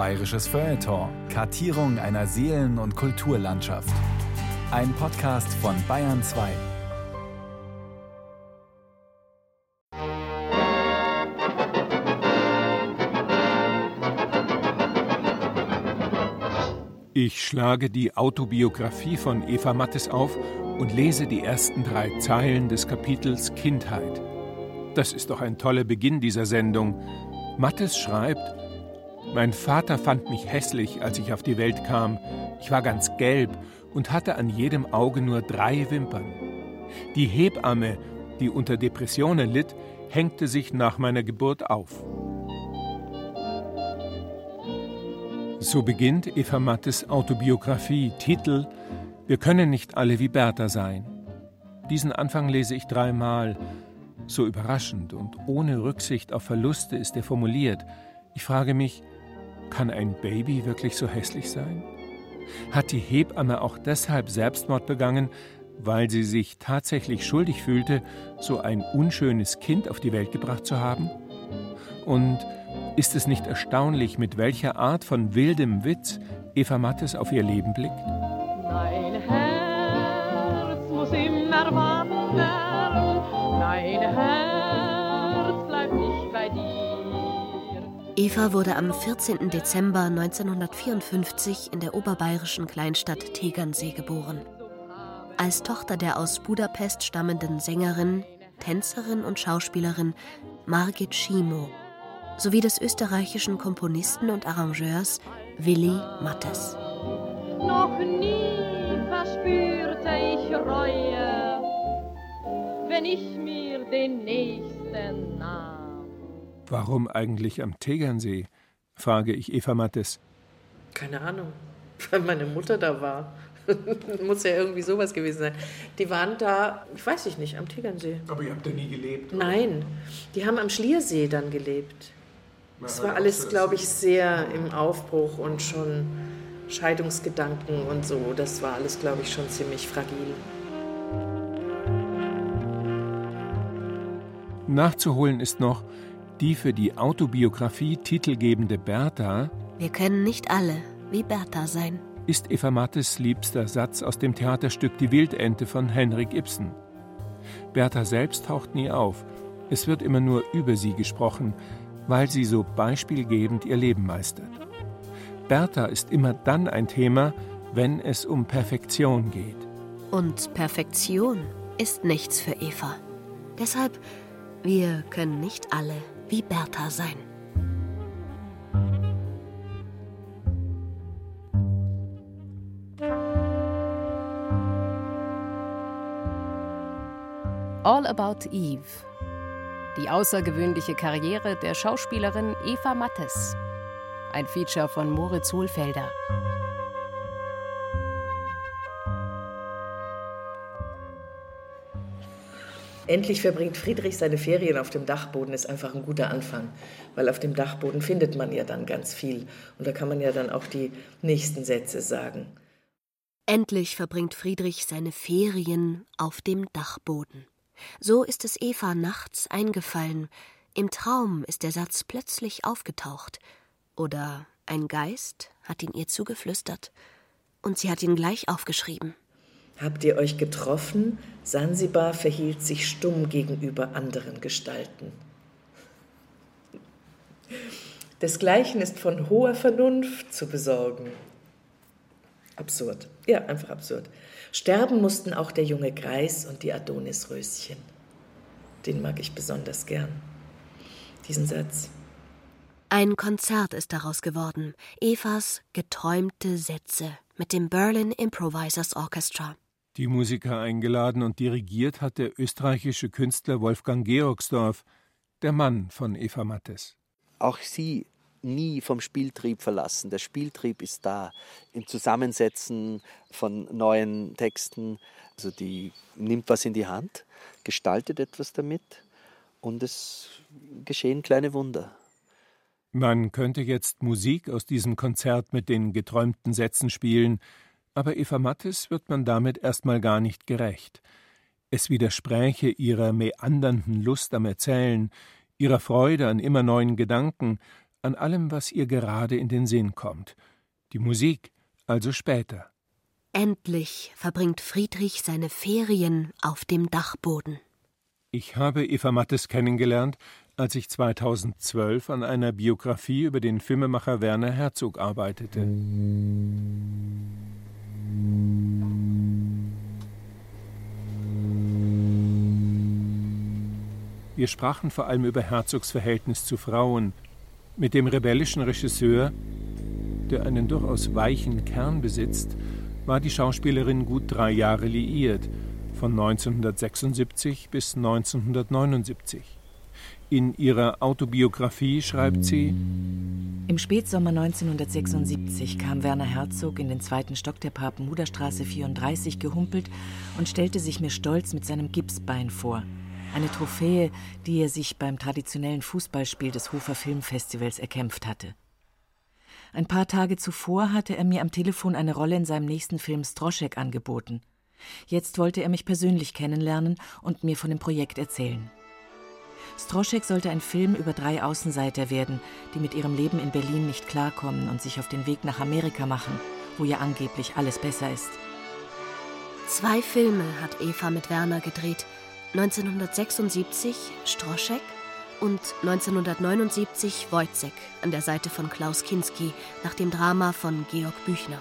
Bayerisches Feuilleton. Kartierung einer Seelen- und Kulturlandschaft. Ein Podcast von Bayern 2. Ich schlage die Autobiografie von Eva Mattes auf und lese die ersten drei Zeilen des Kapitels Kindheit. Das ist doch ein toller Beginn dieser Sendung. Mattes schreibt, mein Vater fand mich hässlich, als ich auf die Welt kam. Ich war ganz gelb und hatte an jedem Auge nur drei Wimpern. Die Hebamme, die unter Depressionen litt, hängte sich nach meiner Geburt auf. So beginnt Eva Mattes Autobiografie, Titel Wir können nicht alle wie Bertha sein. Diesen Anfang lese ich dreimal. So überraschend und ohne Rücksicht auf Verluste ist er formuliert. Ich frage mich, kann ein Baby wirklich so hässlich sein? Hat die Hebamme auch deshalb Selbstmord begangen, weil sie sich tatsächlich schuldig fühlte, so ein unschönes Kind auf die Welt gebracht zu haben? Und ist es nicht erstaunlich, mit welcher Art von wildem Witz Eva Mattes auf ihr Leben blickt? Mein Herz muss immer wandern, mein Herz Eva wurde am 14. Dezember 1954 in der oberbayerischen Kleinstadt Tegernsee geboren. Als Tochter der aus Budapest stammenden Sängerin, Tänzerin und Schauspielerin Margit Schimo sowie des österreichischen Komponisten und Arrangeurs Willy Mattes. Noch nie verspürte ich Reue, wenn ich mir den Nächsten nahm. Warum eigentlich am Tegernsee? frage ich Eva Mattes. Keine Ahnung, weil meine Mutter da war. Muss ja irgendwie sowas gewesen sein. Die waren da, ich weiß ich nicht, am Tegernsee. Aber ihr habt da nie gelebt? Nein, die haben am Schliersee dann gelebt. Es war alles, glaube ich, sehr im Aufbruch und schon Scheidungsgedanken und so. Das war alles, glaube ich, schon ziemlich fragil. Nachzuholen ist noch, die für die Autobiografie titelgebende Bertha Wir können nicht alle wie Bertha sein. ist Eva Mattes liebster Satz aus dem Theaterstück Die Wildente von Henrik Ibsen. Bertha selbst taucht nie auf. Es wird immer nur über sie gesprochen, weil sie so beispielgebend ihr Leben meistert. Bertha ist immer dann ein Thema, wenn es um Perfektion geht. Und Perfektion ist nichts für Eva. Deshalb, wir können nicht alle wie Bertha sein. All About Eve. Die außergewöhnliche Karriere der Schauspielerin Eva Mattes. Ein Feature von Moritz Hohlfelder. Endlich verbringt Friedrich seine Ferien auf dem Dachboden, ist einfach ein guter Anfang. Weil auf dem Dachboden findet man ja dann ganz viel. Und da kann man ja dann auch die nächsten Sätze sagen. Endlich verbringt Friedrich seine Ferien auf dem Dachboden. So ist es Eva nachts eingefallen. Im Traum ist der Satz plötzlich aufgetaucht. Oder ein Geist hat ihn ihr zugeflüstert. Und sie hat ihn gleich aufgeschrieben. Habt ihr euch getroffen? Sansibar verhielt sich stumm gegenüber anderen Gestalten. Desgleichen ist von hoher Vernunft zu besorgen. Absurd. Ja, einfach absurd. Sterben mussten auch der junge Greis und die Adonisröschen. Den mag ich besonders gern. Diesen Satz. Ein Konzert ist daraus geworden. Evas geträumte Sätze mit dem Berlin Improvisers Orchestra. Die Musiker eingeladen und dirigiert hat der österreichische Künstler Wolfgang Georgsdorf, der Mann von Eva Mattes. auch sie nie vom Spieltrieb verlassen. Der Spieltrieb ist da im Zusammensetzen von neuen Texten. Also die nimmt was in die Hand, gestaltet etwas damit und es geschehen kleine Wunder. Man könnte jetzt Musik aus diesem Konzert mit den geträumten Sätzen spielen, aber Eva Mattes wird man damit erstmal gar nicht gerecht. Es widerspräche ihrer meandernden Lust am Erzählen, ihrer Freude an immer neuen Gedanken, an allem, was ihr gerade in den Sinn kommt. Die Musik also später. Endlich verbringt Friedrich seine Ferien auf dem Dachboden. Ich habe Eva Mattes kennengelernt, als ich 2012 an einer Biografie über den Filmemacher Werner Herzog arbeitete. Wir sprachen vor allem über Herzogs Verhältnis zu Frauen. Mit dem rebellischen Regisseur, der einen durchaus weichen Kern besitzt, war die Schauspielerin gut drei Jahre liiert, von 1976 bis 1979. In ihrer Autobiografie schreibt sie: Im Spätsommer 1976 kam Werner Herzog in den zweiten Stock der Papenhuderstraße 34 gehumpelt und stellte sich mir stolz mit seinem Gipsbein vor. Eine Trophäe, die er sich beim traditionellen Fußballspiel des Hofer Filmfestivals erkämpft hatte. Ein paar Tage zuvor hatte er mir am Telefon eine Rolle in seinem nächsten Film Stroschek angeboten. Jetzt wollte er mich persönlich kennenlernen und mir von dem Projekt erzählen. Stroschek sollte ein Film über drei Außenseiter werden, die mit ihrem Leben in Berlin nicht klarkommen und sich auf den Weg nach Amerika machen, wo ja angeblich alles besser ist. Zwei Filme hat Eva mit Werner gedreht – 1976 Stroschek und 1979 Wojcek an der Seite von Klaus Kinski nach dem Drama von Georg Büchner.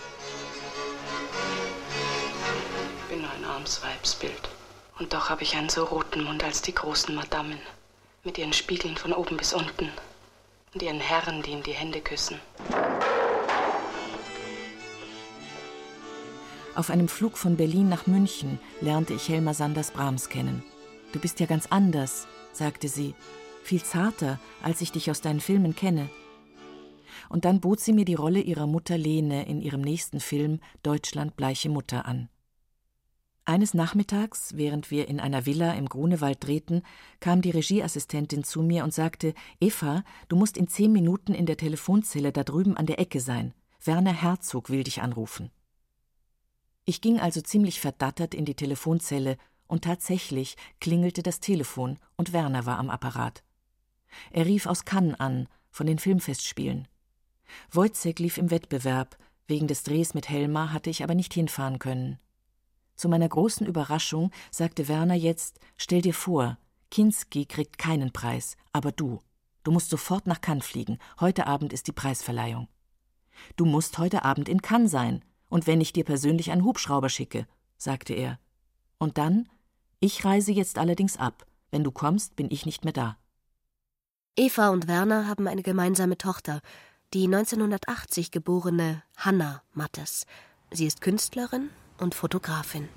Ich bin nur ein armes Weibsbild. Und doch habe ich einen so roten Mund als die großen Madammen. Mit ihren Spiegeln von oben bis unten. Und ihren Herren, die ihm die Hände küssen. Auf einem Flug von Berlin nach München lernte ich Helma Sanders Brahms kennen. Du bist ja ganz anders, sagte sie, viel zarter, als ich dich aus deinen Filmen kenne. Und dann bot sie mir die Rolle ihrer Mutter Lene in ihrem nächsten Film Deutschland bleiche Mutter an. Eines Nachmittags, während wir in einer Villa im Grunewald drehten, kam die Regieassistentin zu mir und sagte: Eva, du musst in zehn Minuten in der Telefonzelle da drüben an der Ecke sein. Werner Herzog will dich anrufen. Ich ging also ziemlich verdattert in die Telefonzelle und tatsächlich klingelte das Telefon und Werner war am Apparat. Er rief aus Cannes an, von den Filmfestspielen. Wojciech lief im Wettbewerb, wegen des Drehs mit Helma hatte ich aber nicht hinfahren können. Zu meiner großen Überraschung sagte Werner jetzt: Stell dir vor, Kinski kriegt keinen Preis, aber du. Du musst sofort nach Cannes fliegen. Heute Abend ist die Preisverleihung. Du musst heute Abend in Cannes sein. Und wenn ich dir persönlich einen Hubschrauber schicke, sagte er. Und dann ich reise jetzt allerdings ab. Wenn du kommst, bin ich nicht mehr da. Eva und Werner haben eine gemeinsame Tochter, die 1980 geborene Hanna Mattes. Sie ist Künstlerin und Fotografin.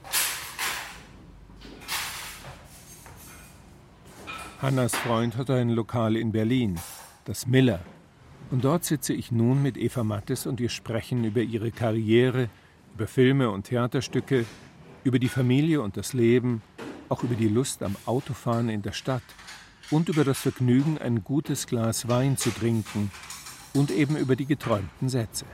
Hannas Freund hat ein Lokal in Berlin, das Miller. Und dort sitze ich nun mit Eva Mattes und wir sprechen über ihre Karriere, über Filme und Theaterstücke, über die Familie und das Leben, auch über die Lust am Autofahren in der Stadt und über das Vergnügen, ein gutes Glas Wein zu trinken und eben über die geträumten Sätze.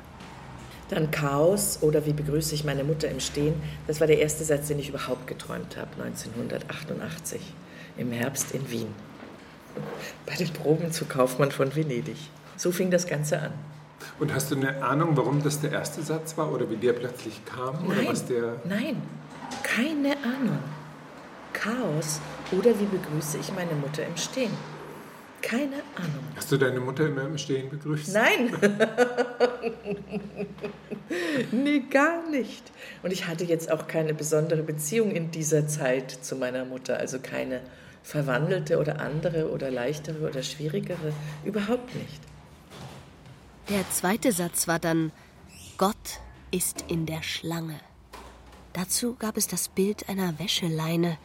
Dann Chaos oder wie begrüße ich meine Mutter im Stehen. Das war der erste Satz, den ich überhaupt geträumt habe, 1988 im Herbst in Wien. Bei den Proben zu Kaufmann von Venedig. So fing das Ganze an. Und hast du eine Ahnung, warum das der erste Satz war oder wie der plötzlich kam? Nein, oder was der nein, keine Ahnung. Chaos oder wie begrüße ich meine Mutter im Stehen? Keine Ahnung. Hast du deine Mutter immer im Stehen begrüßt? Nein. nee, gar nicht. Und ich hatte jetzt auch keine besondere Beziehung in dieser Zeit zu meiner Mutter. Also keine verwandelte oder andere oder leichtere oder schwierigere. Überhaupt nicht. Der zweite Satz war dann, Gott ist in der Schlange. Dazu gab es das Bild einer Wäscheleine,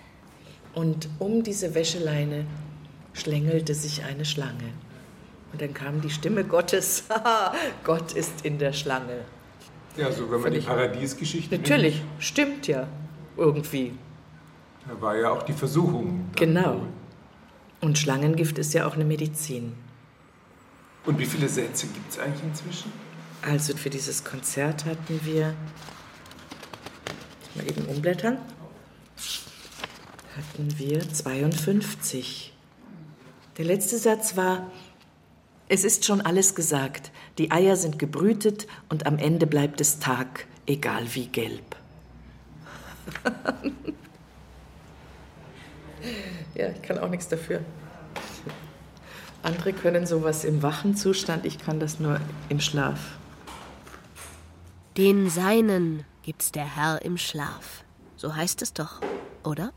und um diese Wäscheleine schlängelte sich eine Schlange. Und dann kam die Stimme Gottes. Gott ist in der Schlange. Ja, so wenn man die Paradiesgeschichte Natürlich, nimmt. stimmt ja. Irgendwie. Da war ja auch die Versuchung. Genau. Und Schlangengift ist ja auch eine Medizin. Und wie viele Sätze gibt es eigentlich inzwischen? Also für dieses Konzert hatten wir. Mal eben umblättern hatten wir 52. Der letzte Satz war, Es ist schon alles gesagt. Die Eier sind gebrütet und am Ende bleibt es Tag, egal wie gelb. ja, ich kann auch nichts dafür. Andere können sowas im wachen Zustand, ich kann das nur im Schlaf. Den Seinen gibt's der Herr im Schlaf. So heißt es doch, oder?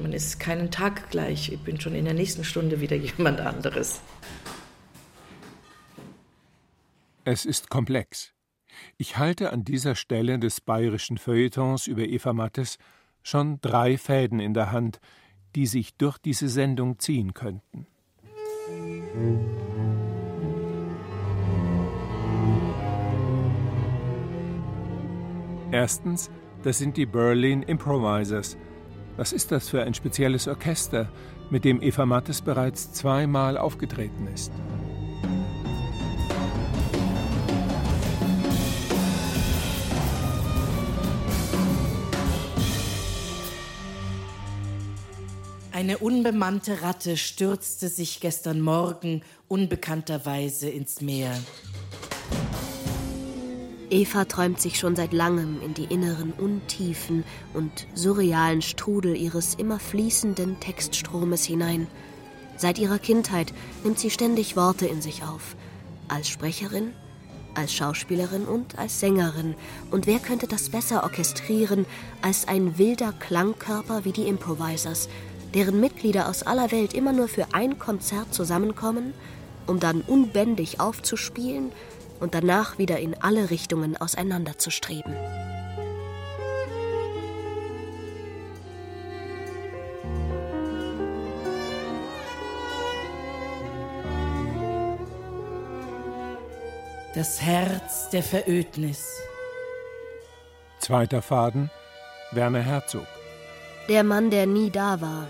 Man ist keinen Tag gleich. Ich bin schon in der nächsten Stunde wieder jemand anderes. Es ist komplex. Ich halte an dieser Stelle des bayerischen Feuilletons über Eva Mattes schon drei Fäden in der Hand, die sich durch diese Sendung ziehen könnten. Erstens, das sind die Berlin Improvisers. Was ist das für ein spezielles Orchester, mit dem Eva Mattes bereits zweimal aufgetreten ist? Eine unbemannte Ratte stürzte sich gestern Morgen unbekannterweise ins Meer. Eva träumt sich schon seit langem in die inneren Untiefen und surrealen Strudel ihres immer fließenden Textstromes hinein. Seit ihrer Kindheit nimmt sie ständig Worte in sich auf. Als Sprecherin, als Schauspielerin und als Sängerin. Und wer könnte das besser orchestrieren als ein wilder Klangkörper wie die Improvisers, deren Mitglieder aus aller Welt immer nur für ein Konzert zusammenkommen, um dann unbändig aufzuspielen und danach wieder in alle Richtungen auseinanderzustreben. Das Herz der Verödnis. Zweiter Faden Werner Herzog. Der Mann, der nie da war,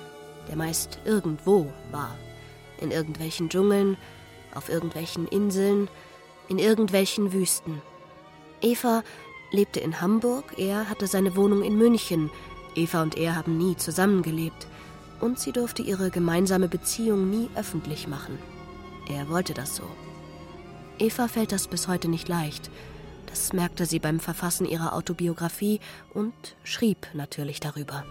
der meist irgendwo war. In irgendwelchen Dschungeln, auf irgendwelchen Inseln, in irgendwelchen Wüsten. Eva lebte in Hamburg, er hatte seine Wohnung in München. Eva und er haben nie zusammengelebt. Und sie durfte ihre gemeinsame Beziehung nie öffentlich machen. Er wollte das so. Eva fällt das bis heute nicht leicht. Das merkte sie beim Verfassen ihrer Autobiografie und schrieb natürlich darüber.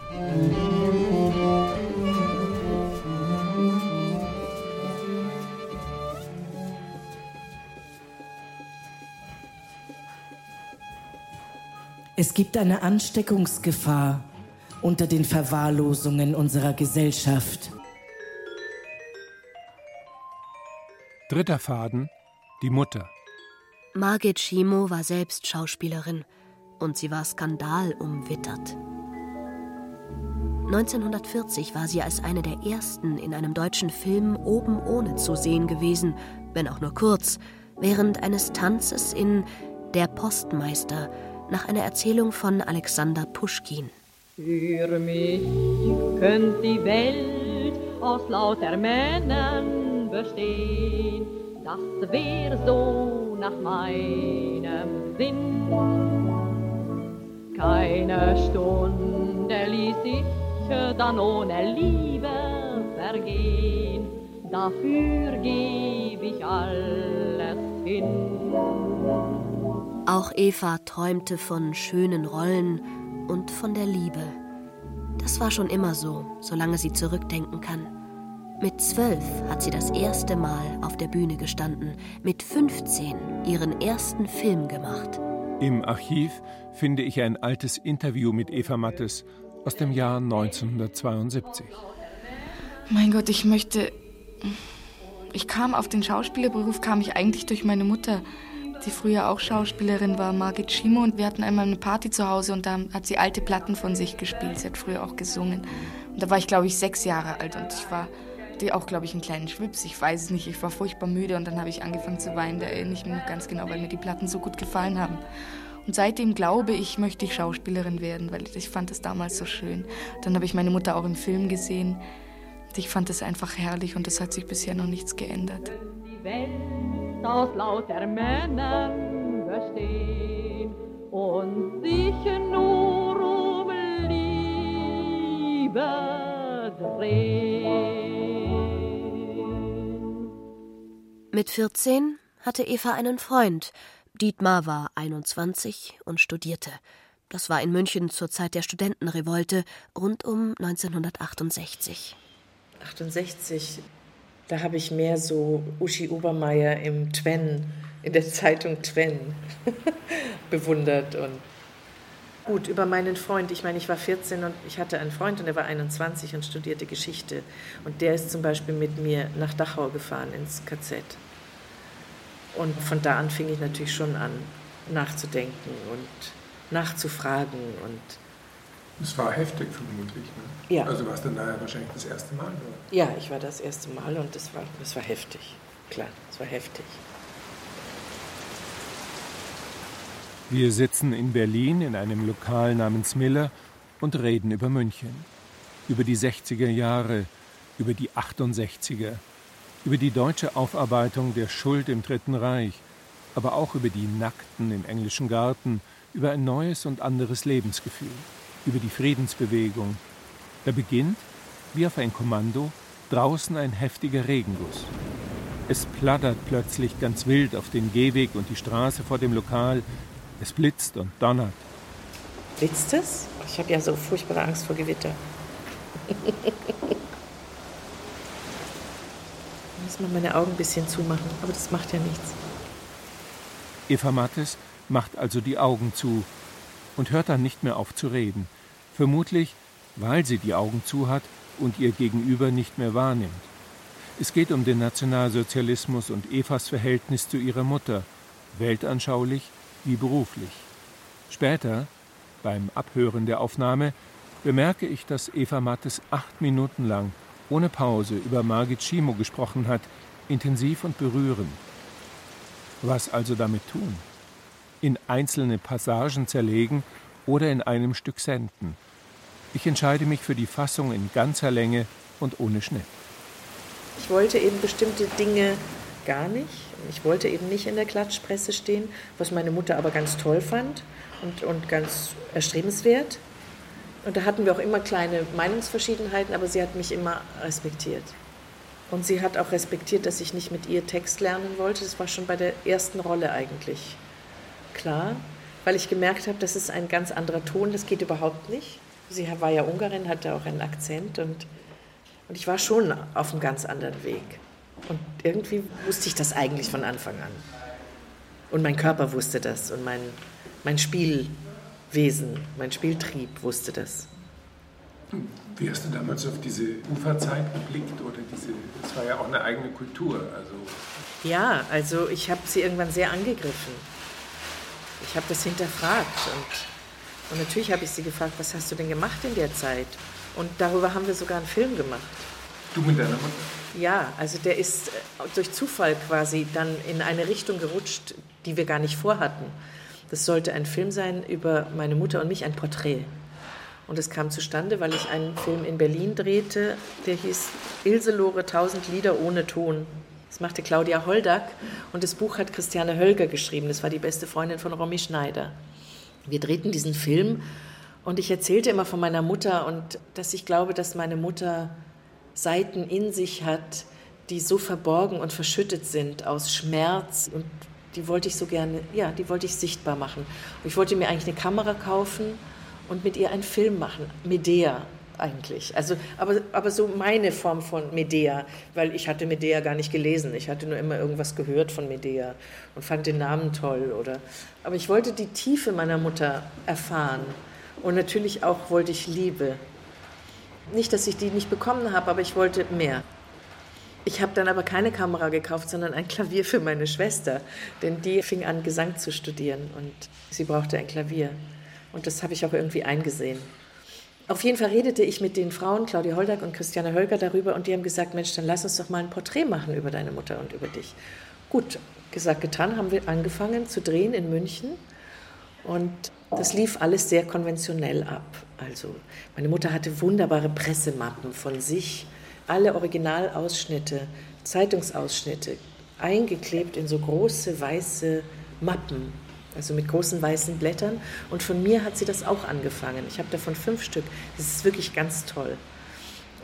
Es gibt eine Ansteckungsgefahr unter den Verwahrlosungen unserer Gesellschaft. Dritter Faden Die Mutter. Margit Schimo war selbst Schauspielerin und sie war skandalumwittert. 1940 war sie als eine der ersten in einem deutschen Film oben ohne zu sehen gewesen, wenn auch nur kurz, während eines Tanzes in Der Postmeister nach einer Erzählung von Alexander Puschkin. Für mich könnte die Welt aus lauter Männern bestehen. Das wäre so nach meinem Sinn. Keine Stunde ließ ich dann ohne Liebe vergehen. Dafür gebe ich alles hin. Auch Eva träumte von schönen Rollen und von der Liebe. Das war schon immer so, solange sie zurückdenken kann. Mit zwölf hat sie das erste Mal auf der Bühne gestanden, mit 15 ihren ersten Film gemacht. Im Archiv finde ich ein altes Interview mit Eva Mattes aus dem Jahr 1972. Mein Gott, ich möchte. Ich kam auf den Schauspielerberuf, kam ich eigentlich durch meine Mutter die früher auch Schauspielerin war, Margit Schimo. Und wir hatten einmal eine Party zu Hause und da hat sie alte Platten von sich gespielt. Sie hat früher auch gesungen. Und da war ich, glaube ich, sechs Jahre alt und ich war die auch, glaube ich, einen kleinen Schwips. Ich weiß es nicht. Ich war furchtbar müde und dann habe ich angefangen zu weinen. Da erinnere ich mich noch ganz genau, weil mir die Platten so gut gefallen haben. Und seitdem glaube ich, möchte ich Schauspielerin werden, weil ich fand das damals so schön. Dann habe ich meine Mutter auch im Film gesehen. Ich fand das einfach herrlich und es hat sich bisher noch nichts geändert. Die Welt aus lauter Männern bestehen und sich nur um Liebe drehen. Mit 14 hatte Eva einen Freund. Dietmar war 21 und studierte. Das war in München zur Zeit der Studentenrevolte rund um 1968. 68, da habe ich mehr so Uschi Obermeier im Twen, in der Zeitung Twen bewundert und gut über meinen Freund. Ich meine, ich war 14 und ich hatte einen Freund und er war 21 und studierte Geschichte. Und der ist zum Beispiel mit mir nach Dachau gefahren ins KZ. Und von da an fing ich natürlich schon an, nachzudenken und nachzufragen und es war heftig vermutlich. Ne? Ja. Also warst du da wahrscheinlich das erste Mal? Oder? Ja, ich war das erste Mal und es war, das war heftig. Klar, es war heftig. Wir sitzen in Berlin in einem Lokal namens Miller und reden über München. Über die 60er Jahre, über die 68er, über die deutsche Aufarbeitung der Schuld im Dritten Reich, aber auch über die Nackten im englischen Garten, über ein neues und anderes Lebensgefühl, über die Friedensbewegung. Da beginnt, wie auf ein Kommando, draußen ein heftiger Regenguss. Es plattert plötzlich ganz wild auf den Gehweg und die Straße vor dem Lokal, es blitzt und donnert. Blitzt es? Ich habe ja so furchtbare Angst vor Gewitter. Ich muss mal meine Augen ein bisschen zumachen, aber das macht ja nichts. Eva Mattes macht also die Augen zu und hört dann nicht mehr auf zu reden. Vermutlich, weil sie die Augen zu hat und ihr Gegenüber nicht mehr wahrnimmt. Es geht um den Nationalsozialismus und Evas Verhältnis zu ihrer Mutter, weltanschaulich wie beruflich. Später, beim Abhören der Aufnahme, bemerke ich, dass Eva Mattes acht Minuten lang ohne Pause über Margit Schimo gesprochen hat, intensiv und berührend. Was also damit tun? In einzelne Passagen zerlegen oder in einem Stück senden? Ich entscheide mich für die Fassung in ganzer Länge und ohne Schnitt. Ich wollte eben bestimmte Dinge gar nicht. Ich wollte eben nicht in der Klatschpresse stehen, was meine Mutter aber ganz toll fand und, und ganz erstrebenswert. Und da hatten wir auch immer kleine Meinungsverschiedenheiten, aber sie hat mich immer respektiert. Und sie hat auch respektiert, dass ich nicht mit ihr Text lernen wollte. Das war schon bei der ersten Rolle eigentlich klar, weil ich gemerkt habe, das ist ein ganz anderer Ton, das geht überhaupt nicht. Sie war ja Ungarin, hatte auch einen Akzent und, und ich war schon auf einem ganz anderen Weg. Und irgendwie wusste ich das eigentlich von Anfang an. Und mein Körper wusste das und mein, mein Spielwesen, mein Spieltrieb wusste das. Wie hast du damals auf diese Uferzeit geblickt oder diese, das war ja auch eine eigene Kultur, also. Ja, also ich habe sie irgendwann sehr angegriffen. Ich habe das hinterfragt und, und natürlich habe ich sie gefragt, was hast du denn gemacht in der Zeit? Und darüber haben wir sogar einen Film gemacht. Du mit deiner Mutter? Ja, also der ist äh, durch Zufall quasi dann in eine Richtung gerutscht, die wir gar nicht vorhatten. Das sollte ein Film sein über meine Mutter und mich, ein Porträt. Und es kam zustande, weil ich einen Film in Berlin drehte, der hieß Ilse Lore, 1000 Lieder ohne Ton. Das machte Claudia Holdack und das Buch hat Christiane Hölger geschrieben. Das war die beste Freundin von Romy Schneider. Wir drehten diesen Film und ich erzählte immer von meiner Mutter und dass ich glaube, dass meine Mutter Seiten in sich hat, die so verborgen und verschüttet sind aus Schmerz und die wollte ich so gerne, ja, die wollte ich sichtbar machen. Und ich wollte mir eigentlich eine Kamera kaufen und mit ihr einen Film machen, Medea eigentlich. Also, aber, aber so meine Form von Medea, weil ich hatte Medea gar nicht gelesen. Ich hatte nur immer irgendwas gehört von Medea und fand den Namen toll. Oder, aber ich wollte die Tiefe meiner Mutter erfahren und natürlich auch wollte ich Liebe. Nicht, dass ich die nicht bekommen habe, aber ich wollte mehr. Ich habe dann aber keine Kamera gekauft, sondern ein Klavier für meine Schwester, denn die fing an, Gesang zu studieren und sie brauchte ein Klavier. Und das habe ich auch irgendwie eingesehen. Auf jeden Fall redete ich mit den Frauen, Claudia Holdack und Christiane Hölger, darüber und die haben gesagt, Mensch, dann lass uns doch mal ein Porträt machen über deine Mutter und über dich. Gut, gesagt, getan, haben wir angefangen zu drehen in München und das lief alles sehr konventionell ab. Also meine Mutter hatte wunderbare Pressemappen von sich, alle Originalausschnitte, Zeitungsausschnitte, eingeklebt in so große weiße Mappen, also mit großen weißen Blättern. Und von mir hat sie das auch angefangen. Ich habe davon fünf Stück. Das ist wirklich ganz toll.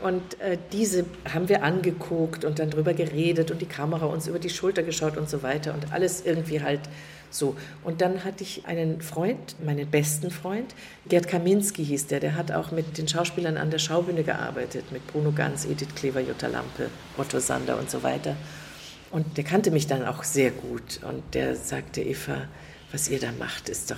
Und äh, diese haben wir angeguckt und dann drüber geredet und die Kamera uns über die Schulter geschaut und so weiter und alles irgendwie halt so. Und dann hatte ich einen Freund, meinen besten Freund, Gerd Kaminski hieß der, der hat auch mit den Schauspielern an der Schaubühne gearbeitet, mit Bruno Ganz, Edith Klever, Jutta Lampe, Otto Sander und so weiter. Und der kannte mich dann auch sehr gut und der sagte, Eva, was ihr da macht, ist doch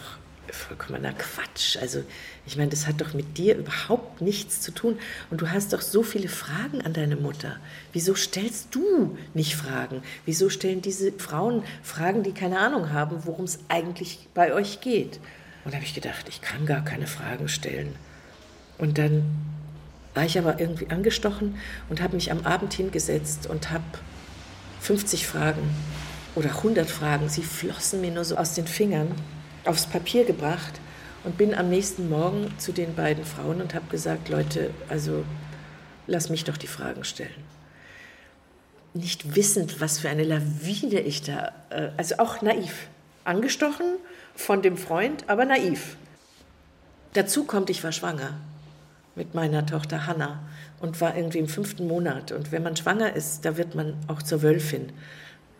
vollkommener Quatsch. Also ich meine, das hat doch mit dir überhaupt nichts zu tun. Und du hast doch so viele Fragen an deine Mutter. Wieso stellst du nicht Fragen? Wieso stellen diese Frauen Fragen, die keine Ahnung haben, worum es eigentlich bei euch geht? Und da habe ich gedacht, ich kann gar keine Fragen stellen. Und dann war ich aber irgendwie angestochen und habe mich am Abend hingesetzt und habe 50 Fragen oder 100 Fragen, sie flossen mir nur so aus den Fingern aufs Papier gebracht und bin am nächsten Morgen zu den beiden Frauen und habe gesagt, Leute, also lass mich doch die Fragen stellen. Nicht wissend, was für eine Lawine ich da, äh, also auch naiv, angestochen von dem Freund, aber naiv. Dazu kommt, ich war schwanger mit meiner Tochter Hannah und war irgendwie im fünften Monat. Und wenn man schwanger ist, da wird man auch zur Wölfin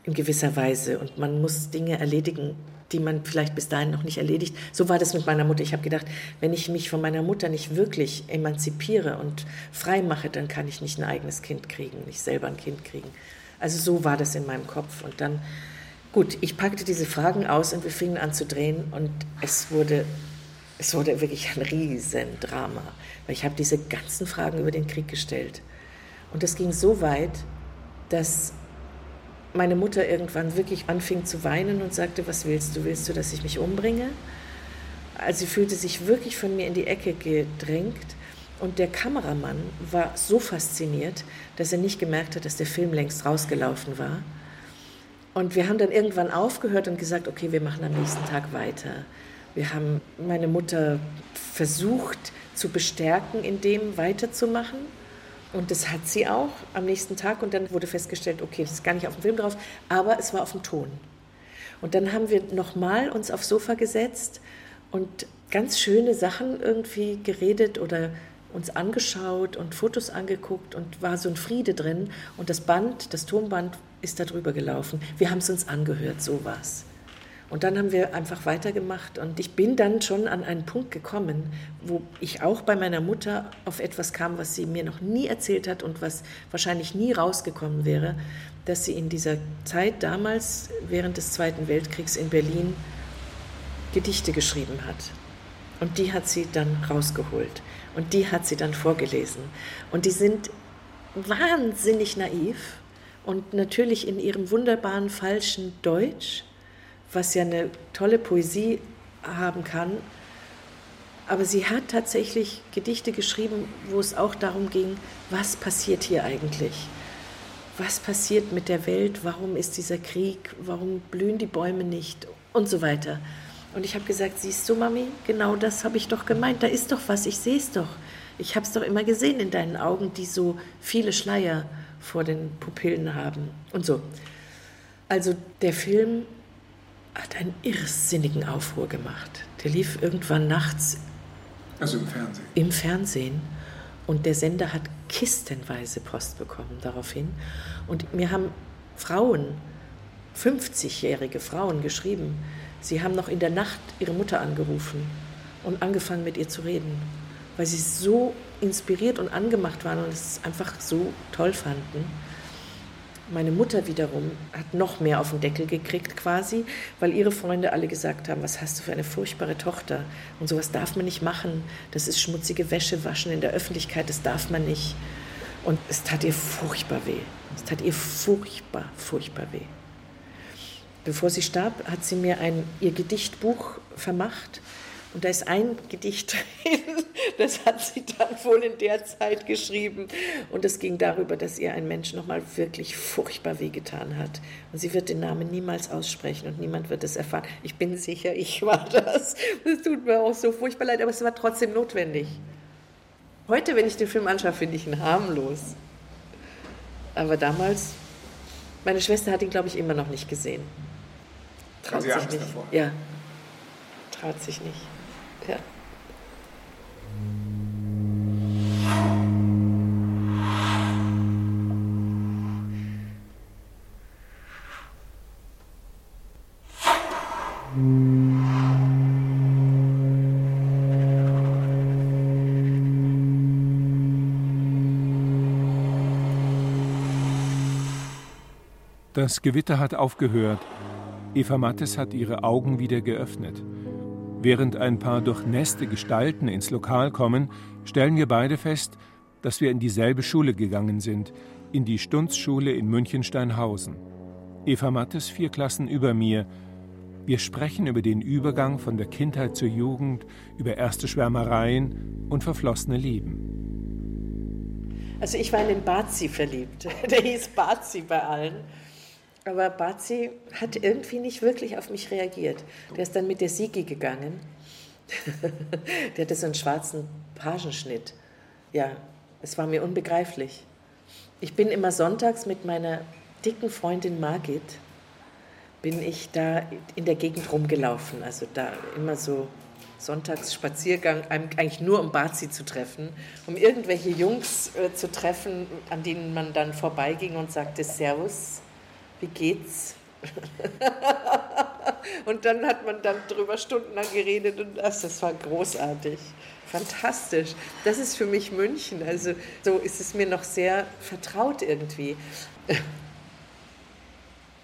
in gewisser Weise und man muss Dinge erledigen, die man vielleicht bis dahin noch nicht erledigt. So war das mit meiner Mutter. Ich habe gedacht, wenn ich mich von meiner Mutter nicht wirklich emanzipiere und frei mache, dann kann ich nicht ein eigenes Kind kriegen, nicht selber ein Kind kriegen. Also so war das in meinem Kopf. Und dann, gut, ich packte diese Fragen aus und wir fingen an zu drehen und es wurde, es wurde wirklich ein Riesendrama, weil ich habe diese ganzen Fragen über den Krieg gestellt. Und es ging so weit, dass meine Mutter irgendwann wirklich anfing zu weinen und sagte, was willst du? Willst du, dass ich mich umbringe? Also sie fühlte sich wirklich von mir in die Ecke gedrängt. Und der Kameramann war so fasziniert, dass er nicht gemerkt hat, dass der Film längst rausgelaufen war. Und wir haben dann irgendwann aufgehört und gesagt, okay, wir machen am nächsten Tag weiter. Wir haben meine Mutter versucht zu bestärken, in dem weiterzumachen. Und das hat sie auch am nächsten Tag. Und dann wurde festgestellt, okay, das ist gar nicht auf dem Film drauf, aber es war auf dem Ton. Und dann haben wir nochmal uns aufs Sofa gesetzt und ganz schöne Sachen irgendwie geredet oder uns angeschaut und Fotos angeguckt und war so ein Friede drin. Und das Band, das Tonband ist da drüber gelaufen. Wir haben es uns angehört, so war's. Und dann haben wir einfach weitergemacht und ich bin dann schon an einen Punkt gekommen, wo ich auch bei meiner Mutter auf etwas kam, was sie mir noch nie erzählt hat und was wahrscheinlich nie rausgekommen wäre, dass sie in dieser Zeit damals während des Zweiten Weltkriegs in Berlin Gedichte geschrieben hat. Und die hat sie dann rausgeholt und die hat sie dann vorgelesen. Und die sind wahnsinnig naiv und natürlich in ihrem wunderbaren falschen Deutsch was ja eine tolle Poesie haben kann. Aber sie hat tatsächlich Gedichte geschrieben, wo es auch darum ging, was passiert hier eigentlich? Was passiert mit der Welt? Warum ist dieser Krieg? Warum blühen die Bäume nicht? Und so weiter. Und ich habe gesagt, siehst du, Mami, genau das habe ich doch gemeint. Da ist doch was, ich sehe es doch. Ich habe es doch immer gesehen in deinen Augen, die so viele Schleier vor den Pupillen haben. Und so. Also der Film hat einen irrsinnigen Aufruhr gemacht. Der lief irgendwann nachts. Also im Fernsehen. Im Fernsehen. Und der Sender hat kistenweise Post bekommen daraufhin. Und mir haben Frauen, 50-jährige Frauen geschrieben, sie haben noch in der Nacht ihre Mutter angerufen und angefangen mit ihr zu reden, weil sie so inspiriert und angemacht waren und es einfach so toll fanden. Meine Mutter wiederum hat noch mehr auf den Deckel gekriegt quasi, weil ihre Freunde alle gesagt haben, was hast du für eine furchtbare Tochter und sowas darf man nicht machen. Das ist schmutzige Wäsche waschen in der Öffentlichkeit, das darf man nicht. Und es tat ihr furchtbar weh. Es tat ihr furchtbar, furchtbar weh. Bevor sie starb, hat sie mir ein, ihr Gedichtbuch vermacht und da ist ein Gedicht drin, das hat sie dann wohl in der Zeit geschrieben. Und es ging darüber, dass ihr ein Mensch nochmal wirklich furchtbar wehgetan hat. Und sie wird den Namen niemals aussprechen und niemand wird es erfahren. Ich bin sicher, ich war das. Es tut mir auch so furchtbar leid, aber es war trotzdem notwendig. Heute, wenn ich den Film anschaue, finde ich ihn harmlos. Aber damals, meine Schwester hat ihn, glaube ich, immer noch nicht gesehen. Traut sich nicht. Davor. Ja, traut sich nicht. Ja. Das Gewitter hat aufgehört. Eva Mattes hat ihre Augen wieder geöffnet. Während ein paar durchnässte Gestalten ins Lokal kommen, stellen wir beide fest, dass wir in dieselbe Schule gegangen sind, in die Stunzschule in Münchensteinhausen. Eva Mattes vier Klassen über mir. Wir sprechen über den Übergang von der Kindheit zur Jugend, über erste Schwärmereien und verflossene Lieben. Also ich war in den Bazi verliebt. Der hieß Bazi bei allen. Aber Bazi hat irgendwie nicht wirklich auf mich reagiert. Der ist dann mit der Sigi gegangen. der hatte so einen schwarzen Pagenschnitt. Ja, es war mir unbegreiflich. Ich bin immer sonntags mit meiner dicken Freundin Margit, bin ich da in der Gegend rumgelaufen. Also da immer so Sonntagsspaziergang, eigentlich nur um Bazi zu treffen, um irgendwelche Jungs äh, zu treffen, an denen man dann vorbeiging und sagte Servus wie geht's? und dann hat man dann drüber stundenlang geredet und das, das war großartig. Fantastisch. Das ist für mich München. Also so ist es mir noch sehr vertraut irgendwie.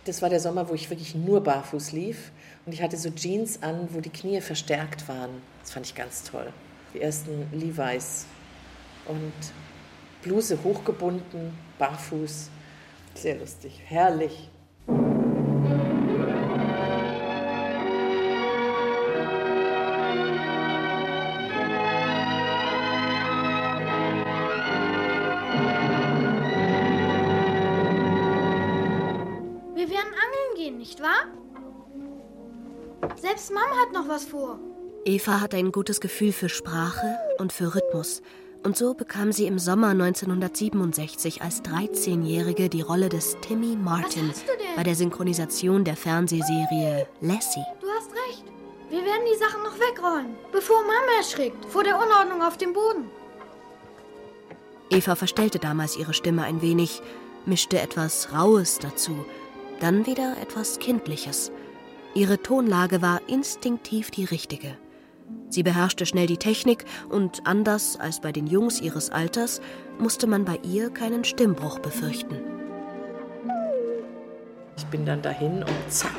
Das war der Sommer, wo ich wirklich nur barfuß lief und ich hatte so Jeans an, wo die Knie verstärkt waren. Das fand ich ganz toll. Die ersten Levi's und Bluse hochgebunden, barfuß. Sehr lustig, herrlich. Wir werden angeln gehen, nicht wahr? Selbst Mom hat noch was vor. Eva hat ein gutes Gefühl für Sprache und für Rhythmus. Und so bekam sie im Sommer 1967 als 13-Jährige die Rolle des Timmy Martin bei der Synchronisation der Fernsehserie Lassie. Du hast recht. Wir werden die Sachen noch wegräumen, bevor Mama erschrickt vor der Unordnung auf dem Boden. Eva verstellte damals ihre Stimme ein wenig, mischte etwas Raues dazu, dann wieder etwas Kindliches. Ihre Tonlage war instinktiv die richtige. Sie beherrschte schnell die Technik und anders als bei den Jungs ihres Alters musste man bei ihr keinen Stimmbruch befürchten. Ich bin dann dahin und zack,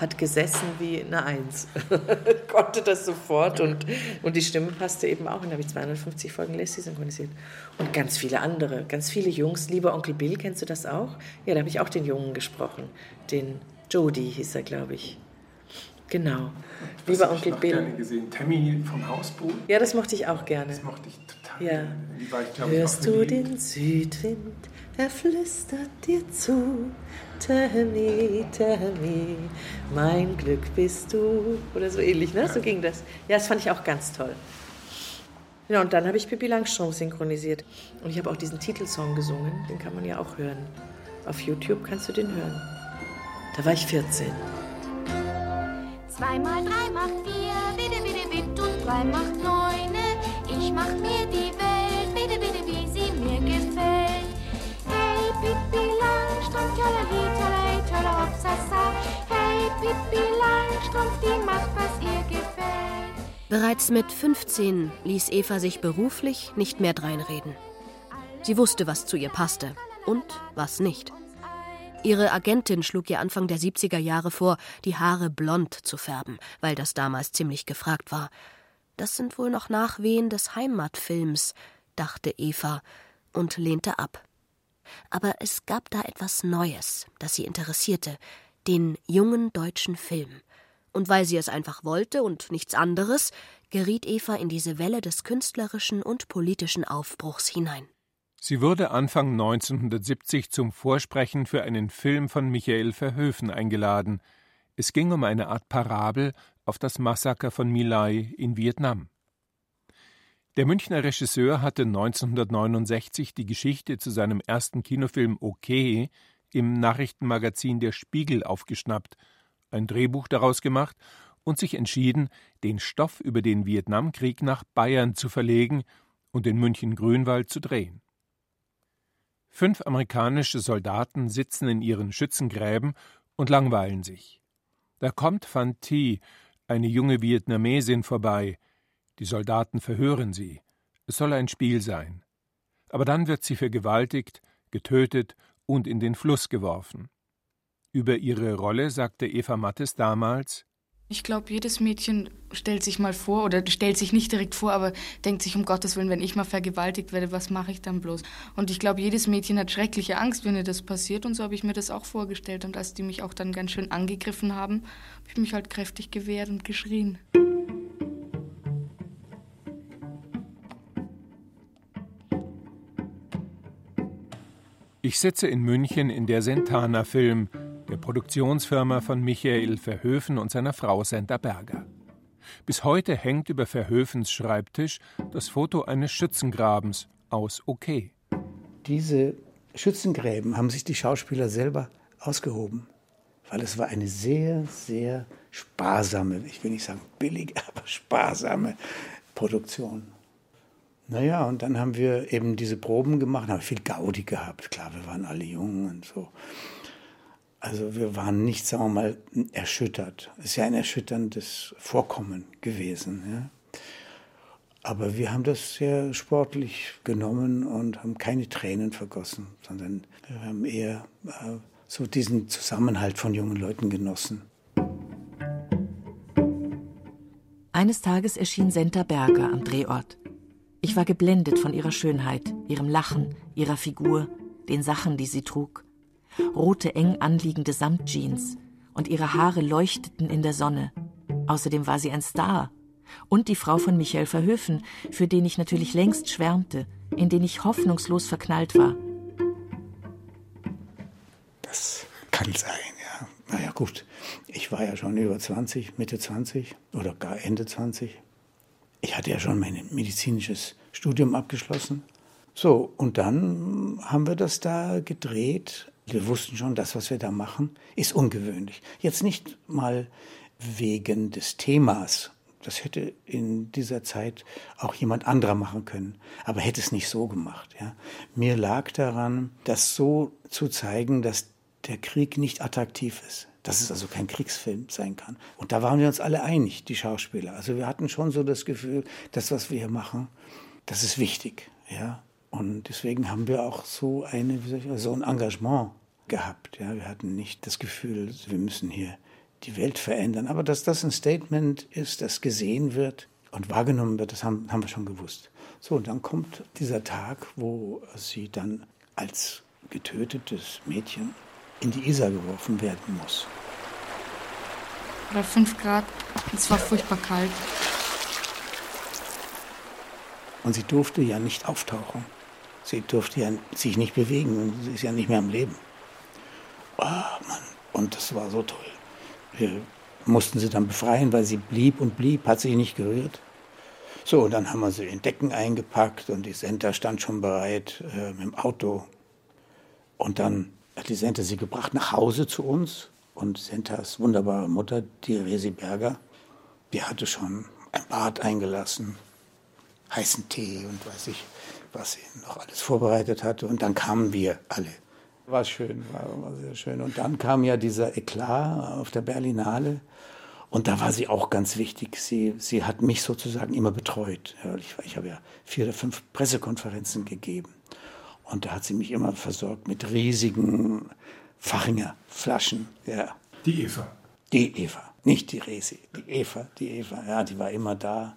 hat gesessen wie eine Eins. Konnte das sofort und, und die Stimme passte eben auch. Und da habe ich 250 Folgen Lassie synchronisiert. Und ganz viele andere, ganz viele Jungs. Lieber Onkel Bill, kennst du das auch? Ja, da habe ich auch den Jungen gesprochen. Den Jody hieß er, glaube ich. Genau. Was Lieber Onkel ich Bill. gerne gesehen. Tammy vom Hausboot. Ja, das mochte ich auch gerne. Das mochte ich total ja. gerne. Die war ich, Hörst du den Südwind, er flüstert dir zu. Tammy, Tammy, mein Glück bist du. Oder so ähnlich, ne? Ja. So ging das. Ja, das fand ich auch ganz toll. Ja, und dann habe ich Pippi Langstrumpf synchronisiert. Und ich habe auch diesen Titelsong gesungen. Den kann man ja auch hören. Auf YouTube kannst du den hören. Da war ich 14. Zwei mal drei macht vier, bitte, bitte, bitte, und drei macht neune. Ich mach mir die Welt, bitte, bitte, wie sie mir gefällt. Hey, Pippi Langstrumpf, tjalali, tjalai, tjala, hopsasa. Hey, Pippi Langstrumpf, die macht, was ihr gefällt. Bereits mit 15 ließ Eva sich beruflich nicht mehr dreinreden. Sie wusste, was zu ihr passte und was nicht. Ihre Agentin schlug ihr Anfang der 70er Jahre vor, die Haare blond zu färben, weil das damals ziemlich gefragt war. Das sind wohl noch Nachwehen des Heimatfilms, dachte Eva und lehnte ab. Aber es gab da etwas Neues, das sie interessierte, den jungen deutschen Film. Und weil sie es einfach wollte und nichts anderes, geriet Eva in diese Welle des künstlerischen und politischen Aufbruchs hinein. Sie wurde Anfang 1970 zum Vorsprechen für einen Film von Michael Verhoeven eingeladen. Es ging um eine Art Parabel auf das Massaker von My Lai in Vietnam. Der Münchner Regisseur hatte 1969 die Geschichte zu seinem ersten Kinofilm Okay im Nachrichtenmagazin Der Spiegel aufgeschnappt, ein Drehbuch daraus gemacht und sich entschieden, den Stoff über den Vietnamkrieg nach Bayern zu verlegen und in München Grünwald zu drehen. Fünf amerikanische Soldaten sitzen in ihren Schützengräben und langweilen sich. Da kommt Van Thi, eine junge Vietnamesin, vorbei. Die Soldaten verhören sie. Es soll ein Spiel sein. Aber dann wird sie vergewaltigt, getötet und in den Fluss geworfen. Über ihre Rolle sagte Eva Mattes damals ich glaube, jedes Mädchen stellt sich mal vor oder stellt sich nicht direkt vor, aber denkt sich um Gottes Willen, wenn ich mal vergewaltigt werde, was mache ich dann bloß? Und ich glaube, jedes Mädchen hat schreckliche Angst, wenn ihr das passiert. Und so habe ich mir das auch vorgestellt. Und als die mich auch dann ganz schön angegriffen haben, habe ich mich halt kräftig gewehrt und geschrien. Ich sitze in München in der Sentana-Film, der Produktionsfirma von Michael Verhöfen und seiner Frau Senta Berger. Bis heute hängt über Verhöfens Schreibtisch das Foto eines Schützengrabens aus OK. Diese Schützengräben haben sich die Schauspieler selber ausgehoben, weil es war eine sehr, sehr sparsame, ich will nicht sagen billig, aber sparsame Produktion. Naja, und dann haben wir eben diese Proben gemacht, haben viel Gaudi gehabt. Klar, wir waren alle jung und so. Also wir waren nicht, sagen wir mal, erschüttert. Es ist ja ein erschütterndes Vorkommen gewesen. Ja. Aber wir haben das sehr sportlich genommen und haben keine Tränen vergossen, sondern wir haben eher äh, so diesen Zusammenhalt von jungen Leuten genossen. Eines Tages erschien Senta Berger am Drehort. Ich war geblendet von ihrer Schönheit, ihrem Lachen, ihrer Figur, den Sachen, die sie trug. Rote, eng anliegende Samtjeans und ihre Haare leuchteten in der Sonne. Außerdem war sie ein Star. Und die Frau von Michael Verhöfen, für den ich natürlich längst schwärmte, in den ich hoffnungslos verknallt war. Das kann sein, ja. Naja, gut. Ich war ja schon über 20, Mitte 20 oder gar Ende 20. Ich hatte ja schon mein medizinisches Studium abgeschlossen. So, und dann haben wir das da gedreht. Wir wussten schon, das, was wir da machen, ist ungewöhnlich. Jetzt nicht mal wegen des Themas. Das hätte in dieser Zeit auch jemand anderer machen können, aber hätte es nicht so gemacht. Ja. Mir lag daran, das so zu zeigen, dass der Krieg nicht attraktiv ist dass es also kein Kriegsfilm sein kann. Und da waren wir uns alle einig, die Schauspieler. Also wir hatten schon so das Gefühl, das, was wir hier machen, das ist wichtig. Ja? Und deswegen haben wir auch so, eine, ich, so ein Engagement gehabt. Ja? Wir hatten nicht das Gefühl, wir müssen hier die Welt verändern. Aber dass das ein Statement ist, das gesehen wird und wahrgenommen wird, das haben, haben wir schon gewusst. So, und dann kommt dieser Tag, wo sie dann als getötetes Mädchen in die Isar geworfen werden muss. Bei 5 Grad, es war furchtbar kalt. Und sie durfte ja nicht auftauchen. Sie durfte ja sich nicht bewegen und sie ist ja nicht mehr am Leben. Oh, Mann. Und das war so toll. Wir mussten sie dann befreien, weil sie blieb und blieb, hat sich nicht gerührt. So, und dann haben wir sie in Decken eingepackt und die Senta stand schon bereit äh, mit dem Auto. Und dann hat die Senta sie gebracht nach Hause zu uns. Und Sentas wunderbare Mutter, die Resi Berger, die hatte schon ein Bad eingelassen, heißen Tee und weiß ich, was sie noch alles vorbereitet hatte. Und dann kamen wir alle. War schön, war, war sehr schön. Und dann kam ja dieser Eklat auf der Berlinale. Und da war sie auch ganz wichtig. Sie, sie hat mich sozusagen immer betreut. Ich, ich habe ja vier oder fünf Pressekonferenzen gegeben. Und da hat sie mich immer versorgt mit riesigen Fachinger Flaschen. Ja. Die Eva. Die Eva, nicht die Resi. Die Eva, die Eva, ja, die war immer da.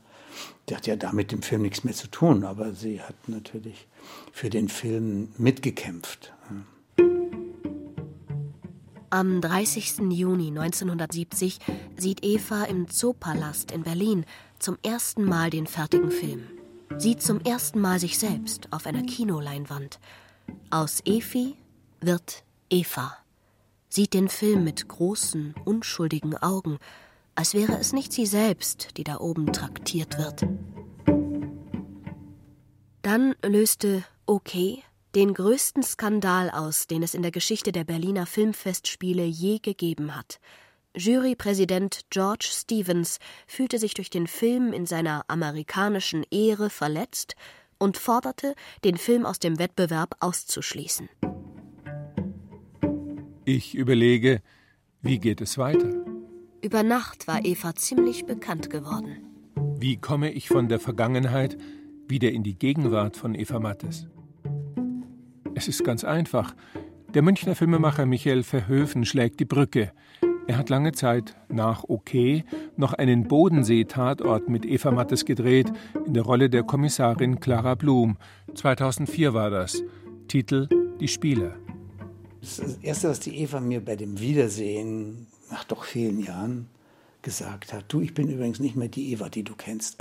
Die hat ja da dem Film nichts mehr zu tun, aber sie hat natürlich für den Film mitgekämpft. Am 30. Juni 1970 sieht Eva im Zoopalast in Berlin zum ersten Mal den fertigen Film sieht zum ersten Mal sich selbst auf einer Kinoleinwand. Aus Efi wird Eva. Sieht den Film mit großen, unschuldigen Augen, als wäre es nicht sie selbst, die da oben traktiert wird. Dann löste OK den größten Skandal aus, den es in der Geschichte der Berliner Filmfestspiele je gegeben hat. Jurypräsident George Stevens fühlte sich durch den Film in seiner amerikanischen Ehre verletzt und forderte, den Film aus dem Wettbewerb auszuschließen. Ich überlege, wie geht es weiter? Über Nacht war Eva ziemlich bekannt geworden. Wie komme ich von der Vergangenheit wieder in die Gegenwart von Eva Mattes? Es ist ganz einfach. Der Münchner Filmemacher Michael Verhöfen schlägt die Brücke. Er hat lange Zeit nach OK noch einen Bodensee-Tatort mit Eva Mattes gedreht, in der Rolle der Kommissarin Clara Blum. 2004 war das. Titel Die Spieler. Das, das Erste, was die Eva mir bei dem Wiedersehen nach doch vielen Jahren gesagt hat, du, ich bin übrigens nicht mehr die Eva, die du kennst.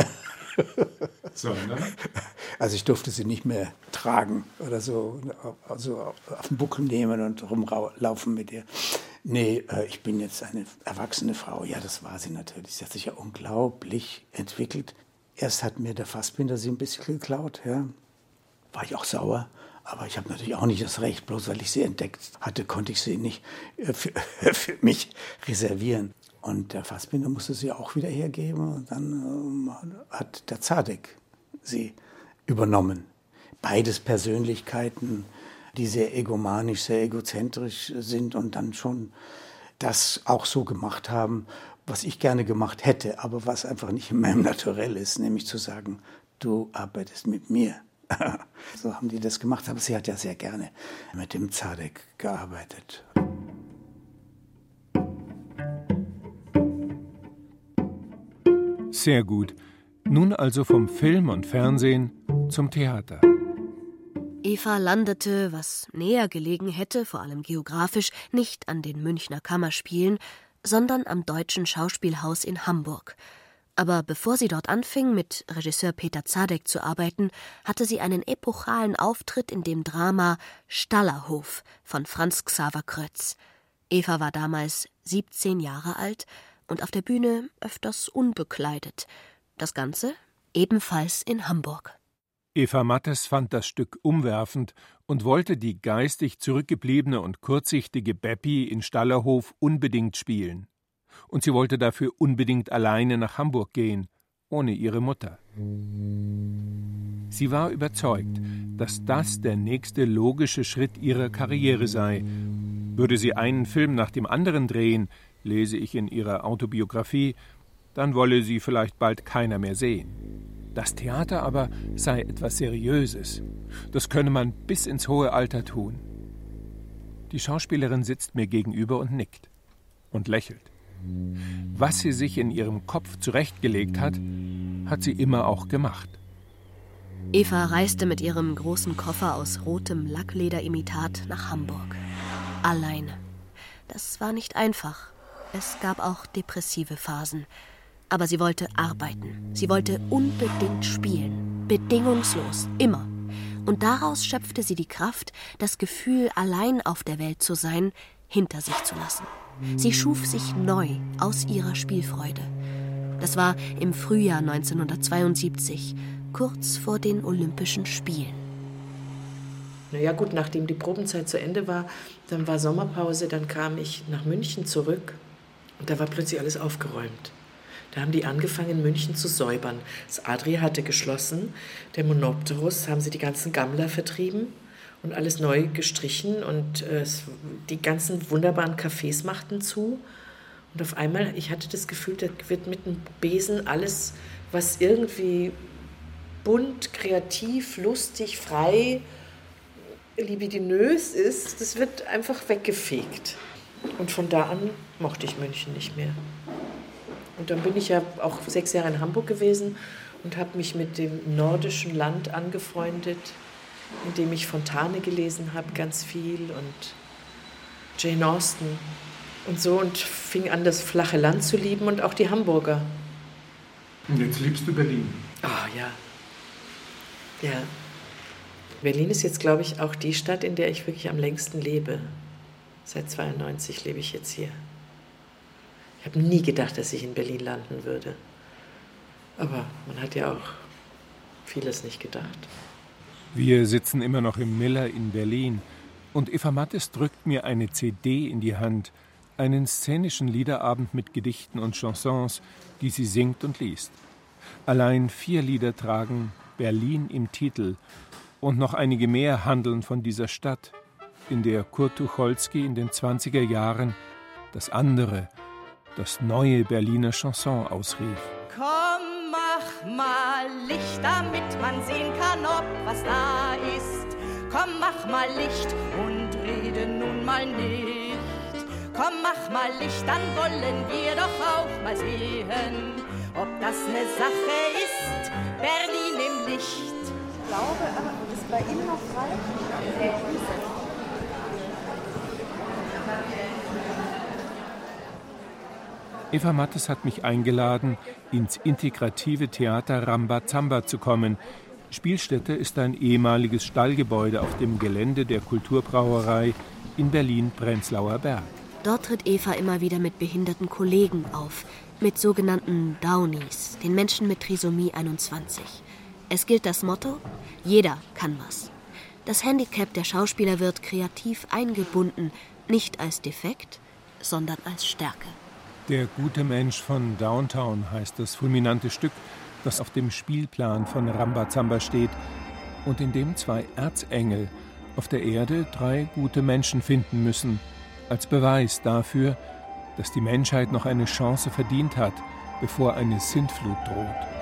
Sondern? Also ich durfte sie nicht mehr tragen oder so, also auf den Buckel nehmen und rumlaufen mit ihr. Nee, äh, ich bin jetzt eine erwachsene Frau. Ja, das war sie natürlich. Sie hat sich ja unglaublich entwickelt. Erst hat mir der Fassbinder sie ein bisschen geklaut, ja. War ich auch sauer. Aber ich habe natürlich auch nicht das Recht, bloß weil ich sie entdeckt hatte, konnte ich sie nicht äh, für, für mich reservieren. Und der Fassbinder musste sie auch wieder hergeben. Und dann ähm, hat der Zadek sie übernommen. Beides Persönlichkeiten, die sehr egomanisch, sehr egozentrisch sind und dann schon das auch so gemacht haben, was ich gerne gemacht hätte, aber was einfach nicht in meinem Naturell ist, nämlich zu sagen, du arbeitest mit mir. so haben die das gemacht, aber sie hat ja sehr gerne mit dem Zadek gearbeitet. Sehr gut. Nun also vom Film und Fernsehen zum Theater. Eva landete, was näher gelegen hätte, vor allem geografisch, nicht an den Münchner Kammerspielen, sondern am Deutschen Schauspielhaus in Hamburg. Aber bevor sie dort anfing, mit Regisseur Peter Zadek zu arbeiten, hatte sie einen epochalen Auftritt in dem Drama Stallerhof von Franz Xaver Krötz. Eva war damals 17 Jahre alt und auf der Bühne öfters unbekleidet. Das Ganze ebenfalls in Hamburg. Eva Mattes fand das Stück umwerfend und wollte die geistig zurückgebliebene und kurzsichtige Beppi in Stallerhof unbedingt spielen. Und sie wollte dafür unbedingt alleine nach Hamburg gehen, ohne ihre Mutter. Sie war überzeugt, dass das der nächste logische Schritt ihrer Karriere sei. Würde sie einen Film nach dem anderen drehen, lese ich in ihrer Autobiografie, dann wolle sie vielleicht bald keiner mehr sehen. Das Theater aber sei etwas Seriöses. Das könne man bis ins hohe Alter tun. Die Schauspielerin sitzt mir gegenüber und nickt und lächelt. Was sie sich in ihrem Kopf zurechtgelegt hat, hat sie immer auch gemacht. Eva reiste mit ihrem großen Koffer aus rotem Lacklederimitat nach Hamburg. Alleine. Das war nicht einfach. Es gab auch depressive Phasen. Aber sie wollte arbeiten. Sie wollte unbedingt spielen. Bedingungslos. Immer. Und daraus schöpfte sie die Kraft, das Gefühl, allein auf der Welt zu sein, hinter sich zu lassen. Sie schuf sich neu aus ihrer Spielfreude. Das war im Frühjahr 1972, kurz vor den Olympischen Spielen. Naja gut, nachdem die Probenzeit zu Ende war, dann war Sommerpause, dann kam ich nach München zurück und da war plötzlich alles aufgeräumt. Da haben die angefangen, München zu säubern. Das Adria hatte geschlossen, der Monopterus haben sie die ganzen Gammler vertrieben und alles neu gestrichen und äh, die ganzen wunderbaren Cafés machten zu. Und auf einmal, ich hatte das Gefühl, da wird mit dem Besen alles, was irgendwie bunt, kreativ, lustig, frei, libidinös ist, das wird einfach weggefegt. Und von da an mochte ich München nicht mehr. Und dann bin ich ja auch sechs Jahre in Hamburg gewesen und habe mich mit dem nordischen Land angefreundet, in dem ich Fontane gelesen habe, ganz viel und Jane Austen und so und fing an, das flache Land zu lieben und auch die Hamburger. Und jetzt liebst du Berlin? Ah, oh, ja. Ja. Berlin ist jetzt, glaube ich, auch die Stadt, in der ich wirklich am längsten lebe. Seit 92 lebe ich jetzt hier. Ich habe nie gedacht, dass ich in Berlin landen würde. Aber man hat ja auch vieles nicht gedacht. Wir sitzen immer noch im Miller in Berlin und Eva Mattes drückt mir eine CD in die Hand, einen szenischen Liederabend mit Gedichten und Chansons, die sie singt und liest. Allein vier Lieder tragen Berlin im Titel und noch einige mehr handeln von dieser Stadt, in der Kurt Tucholsky in den 20er Jahren das andere, das neue Berliner Chanson ausrief. Mal Licht, damit man sehen kann, ob was da ist. Komm, mach mal Licht und rede nun mal nicht. Komm, mach mal Licht, dann wollen wir doch auch mal sehen, ob das eine Sache ist. Berlin im Licht. Ich glaube, ist bei Ihnen noch frei? Eva Mattes hat mich eingeladen, ins integrative Theater Rambazamba zu kommen. Spielstätte ist ein ehemaliges Stallgebäude auf dem Gelände der Kulturbrauerei in Berlin-Prenzlauer Berg. Dort tritt Eva immer wieder mit behinderten Kollegen auf, mit sogenannten Downies, den Menschen mit Trisomie 21. Es gilt das Motto: jeder kann was. Das Handicap der Schauspieler wird kreativ eingebunden, nicht als Defekt, sondern als Stärke. Der gute Mensch von Downtown heißt das fulminante Stück, das auf dem Spielplan von Rambazamba steht und in dem zwei Erzengel auf der Erde drei gute Menschen finden müssen, als Beweis dafür, dass die Menschheit noch eine Chance verdient hat, bevor eine Sintflut droht.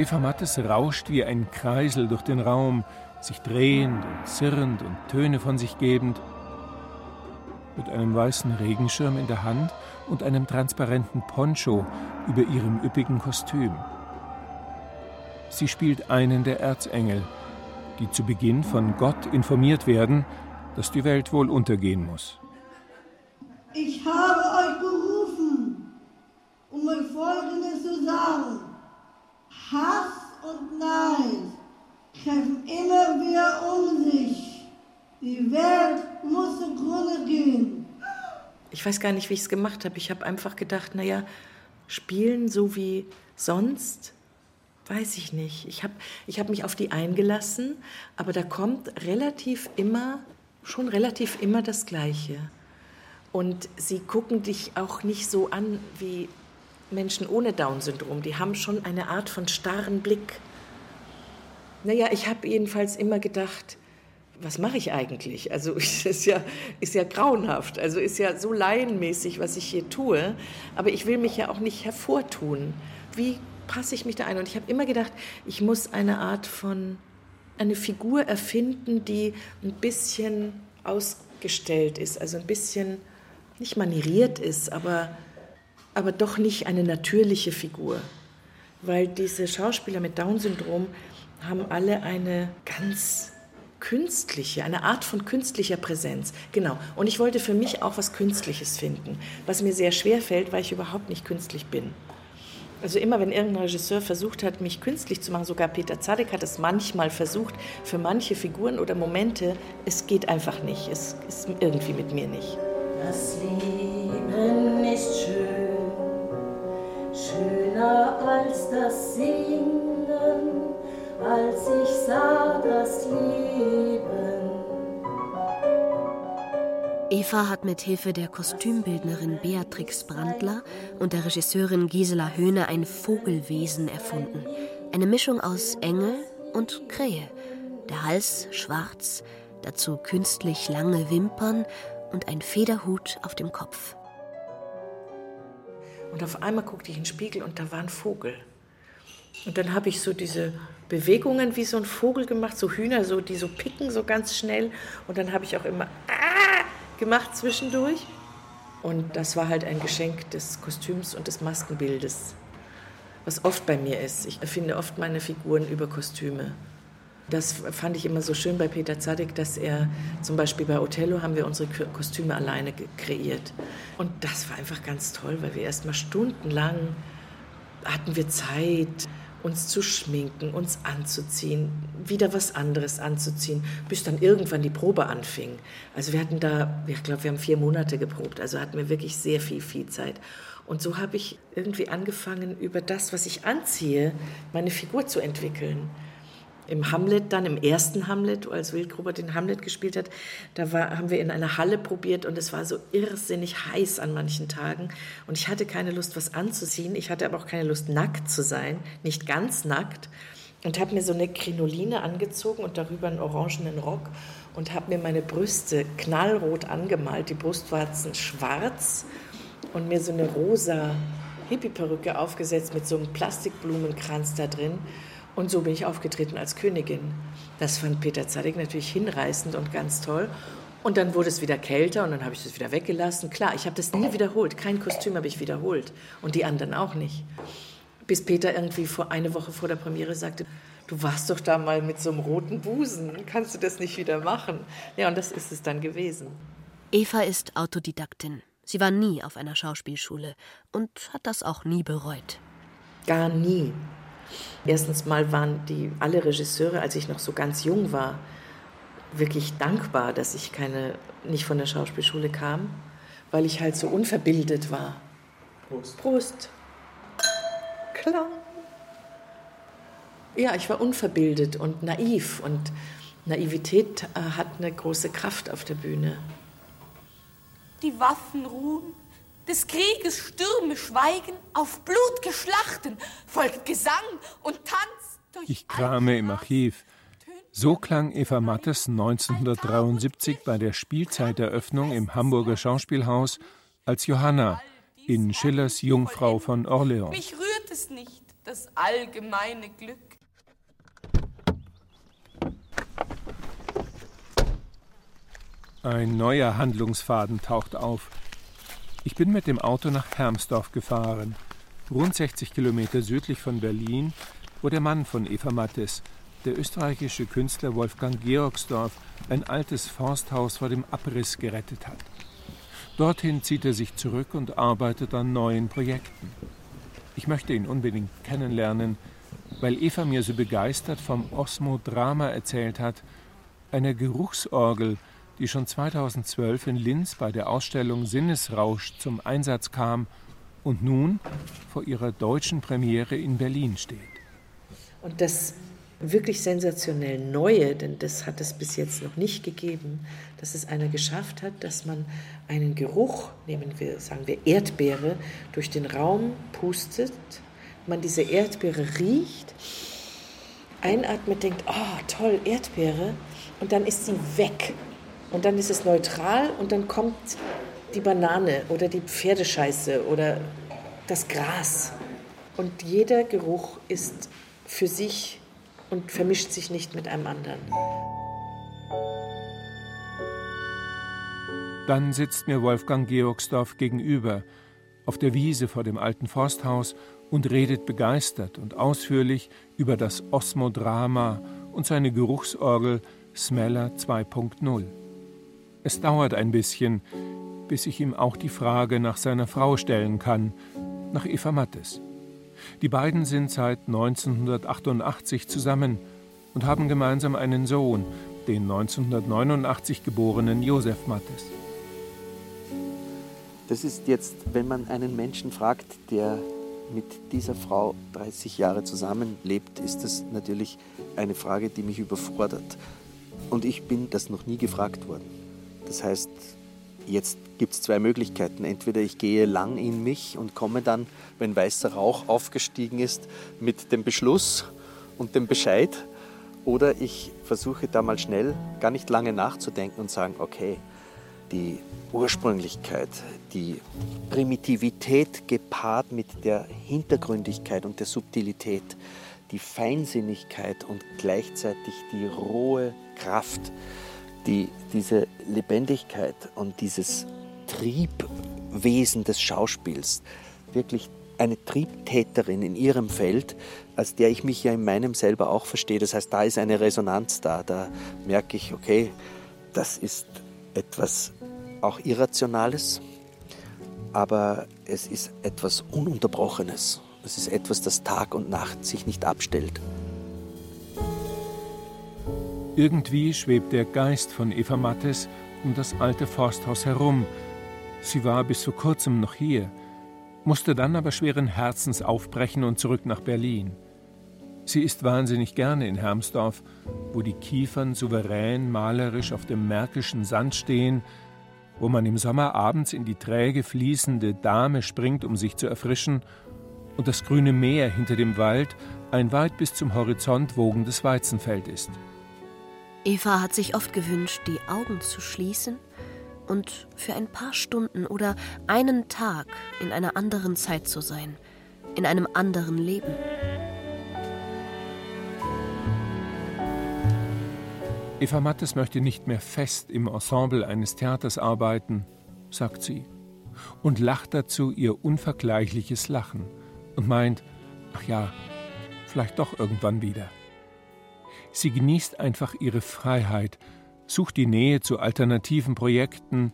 Eva Mattes rauscht wie ein Kreisel durch den Raum, sich drehend und zirrend und Töne von sich gebend. Mit einem weißen Regenschirm in der Hand und einem transparenten Poncho über ihrem üppigen Kostüm. Sie spielt einen der Erzengel, die zu Beginn von Gott informiert werden, dass die Welt wohl untergehen muss. Ich habe euch berufen, um euch Folgendes zu sagen. Hass und Neid treffen immer wieder um sich. Die Welt muss zugrunde gehen. Ich weiß gar nicht, wie ich es gemacht habe. Ich habe einfach gedacht, naja, spielen so wie sonst, weiß ich nicht. Ich habe ich hab mich auf die eingelassen, aber da kommt relativ immer, schon relativ immer das Gleiche. Und sie gucken dich auch nicht so an wie Menschen ohne Down-Syndrom, die haben schon eine Art von starren Blick. Naja, ich habe jedenfalls immer gedacht, was mache ich eigentlich? Also ist ja, ist ja grauenhaft, also ist ja so laienmäßig, was ich hier tue, aber ich will mich ja auch nicht hervortun. Wie passe ich mich da ein? Und ich habe immer gedacht, ich muss eine Art von, eine Figur erfinden, die ein bisschen ausgestellt ist, also ein bisschen nicht manieriert ist, aber aber doch nicht eine natürliche Figur. Weil diese Schauspieler mit Down-Syndrom haben alle eine ganz künstliche, eine Art von künstlicher Präsenz. Genau. Und ich wollte für mich auch was Künstliches finden, was mir sehr schwer fällt, weil ich überhaupt nicht künstlich bin. Also immer, wenn irgendein Regisseur versucht hat, mich künstlich zu machen, sogar Peter Zadek hat es manchmal versucht, für manche Figuren oder Momente, es geht einfach nicht. Es ist irgendwie mit mir nicht. Das Leben ist schön schöner als das Singen, als ich sah das Leben. Eva hat mit Hilfe der Kostümbildnerin Beatrix Brandler und der Regisseurin Gisela Höhne ein Vogelwesen erfunden. Eine Mischung aus Engel und Krähe. Der Hals schwarz, dazu künstlich lange Wimpern und ein Federhut auf dem Kopf. Und auf einmal guckte ich in den Spiegel und da war ein Vogel. Und dann habe ich so diese Bewegungen wie so ein Vogel gemacht, so Hühner, so, die so picken so ganz schnell. Und dann habe ich auch immer ah! gemacht zwischendurch. Und das war halt ein Geschenk des Kostüms und des Maskenbildes, was oft bei mir ist. Ich erfinde oft meine Figuren über Kostüme. Das fand ich immer so schön bei Peter Zadek, dass er zum Beispiel bei Othello haben wir unsere Kostüme alleine kreiert. Und das war einfach ganz toll, weil wir erst mal stundenlang hatten wir Zeit, uns zu schminken, uns anzuziehen, wieder was anderes anzuziehen, bis dann irgendwann die Probe anfing. Also wir hatten da, ich glaube, wir haben vier Monate geprobt, also hatten wir wirklich sehr viel, viel Zeit. Und so habe ich irgendwie angefangen, über das, was ich anziehe, meine Figur zu entwickeln im Hamlet dann, im ersten Hamlet, als Wildgruber den Hamlet gespielt hat, da war, haben wir in einer Halle probiert und es war so irrsinnig heiß an manchen Tagen und ich hatte keine Lust, was anzuziehen. Ich hatte aber auch keine Lust, nackt zu sein, nicht ganz nackt und habe mir so eine Krinoline angezogen und darüber einen orangenen Rock und habe mir meine Brüste knallrot angemalt, die Brustwarzen schwarz und mir so eine rosa Hippie-Perücke aufgesetzt mit so einem Plastikblumenkranz da drin. Und so bin ich aufgetreten als Königin. Das fand Peter Zadek natürlich hinreißend und ganz toll. Und dann wurde es wieder kälter und dann habe ich das wieder weggelassen. Klar, ich habe das nie wiederholt. Kein Kostüm habe ich wiederholt. Und die anderen auch nicht. Bis Peter irgendwie vor eine Woche vor der Premiere sagte, du warst doch da mal mit so einem roten Busen. Kannst du das nicht wieder machen? Ja, und das ist es dann gewesen. Eva ist Autodidaktin. Sie war nie auf einer Schauspielschule und hat das auch nie bereut. Gar nie. Erstens mal waren die alle Regisseure, als ich noch so ganz jung war, wirklich dankbar, dass ich keine nicht von der Schauspielschule kam, weil ich halt so unverbildet war. Prost. Prost. Klar. Ja, ich war unverbildet und naiv und Naivität äh, hat eine große Kraft auf der Bühne die Waffen ruhen, des Krieges Stürme schweigen, auf Blut geschlachten, folgt Gesang und Tanz durch Ich krame im Archiv. So klang Eva Mattes 1973 bei der Spielzeiteröffnung im Hamburger Schauspielhaus als Johanna in Schillers Jungfrau von Orleans. Mich rührt es nicht, das allgemeine Glück. Ein neuer Handlungsfaden taucht auf. Ich bin mit dem Auto nach Hermsdorf gefahren, rund 60 Kilometer südlich von Berlin, wo der Mann von Eva Mattes, der österreichische Künstler Wolfgang Georgsdorf, ein altes Forsthaus vor dem Abriss gerettet hat. Dorthin zieht er sich zurück und arbeitet an neuen Projekten. Ich möchte ihn unbedingt kennenlernen, weil Eva mir so begeistert vom Osmodrama erzählt hat, einer Geruchsorgel, die schon 2012 in Linz bei der Ausstellung Sinnesrausch zum Einsatz kam und nun vor ihrer deutschen Premiere in Berlin steht. Und das wirklich sensationell Neue, denn das hat es bis jetzt noch nicht gegeben, dass es einer geschafft hat, dass man einen Geruch, nehmen wir, sagen wir Erdbeere, durch den Raum pustet, man diese Erdbeere riecht, einatmet, denkt, oh toll, Erdbeere, und dann ist sie weg und dann ist es neutral und dann kommt die Banane oder die Pferdescheiße oder das Gras. Und jeder Geruch ist für sich und vermischt sich nicht mit einem anderen. Dann sitzt mir Wolfgang Georgsdorf gegenüber auf der Wiese vor dem alten Forsthaus und redet begeistert und ausführlich über das Osmodrama und seine Geruchsorgel Smeller 2.0. Es dauert ein bisschen, bis ich ihm auch die Frage nach seiner Frau stellen kann, nach Eva Mattes. Die beiden sind seit 1988 zusammen und haben gemeinsam einen Sohn, den 1989 geborenen Josef Mattes. Das ist jetzt, wenn man einen Menschen fragt, der mit dieser Frau 30 Jahre zusammenlebt, ist das natürlich eine Frage, die mich überfordert. Und ich bin das noch nie gefragt worden. Das heißt, jetzt gibt es zwei Möglichkeiten. Entweder ich gehe lang in mich und komme dann, wenn weißer Rauch aufgestiegen ist, mit dem Beschluss und dem Bescheid. Oder ich versuche da mal schnell, gar nicht lange nachzudenken und sagen, okay, die Ursprünglichkeit, die Primitivität gepaart mit der Hintergründigkeit und der Subtilität, die Feinsinnigkeit und gleichzeitig die rohe Kraft, die, diese Lebendigkeit und dieses Triebwesen des Schauspiels, wirklich eine Triebtäterin in ihrem Feld, als der ich mich ja in meinem selber auch verstehe. Das heißt, da ist eine Resonanz da. Da merke ich, okay, das ist etwas auch Irrationales, aber es ist etwas Ununterbrochenes. Es ist etwas, das Tag und Nacht sich nicht abstellt. Irgendwie schwebt der Geist von Eva Mattes um das alte Forsthaus herum. Sie war bis vor kurzem noch hier, musste dann aber schweren Herzens aufbrechen und zurück nach Berlin. Sie ist wahnsinnig gerne in Hermsdorf, wo die Kiefern souverän malerisch auf dem märkischen Sand stehen, wo man im Sommer abends in die träge fließende Dahme springt, um sich zu erfrischen, und das grüne Meer hinter dem Wald ein weit bis zum Horizont wogendes Weizenfeld ist. Eva hat sich oft gewünscht, die Augen zu schließen und für ein paar Stunden oder einen Tag in einer anderen Zeit zu sein, in einem anderen Leben. Eva Mattes möchte nicht mehr fest im Ensemble eines Theaters arbeiten, sagt sie, und lacht dazu ihr unvergleichliches Lachen und meint, ach ja, vielleicht doch irgendwann wieder. Sie genießt einfach ihre Freiheit, sucht die Nähe zu alternativen Projekten,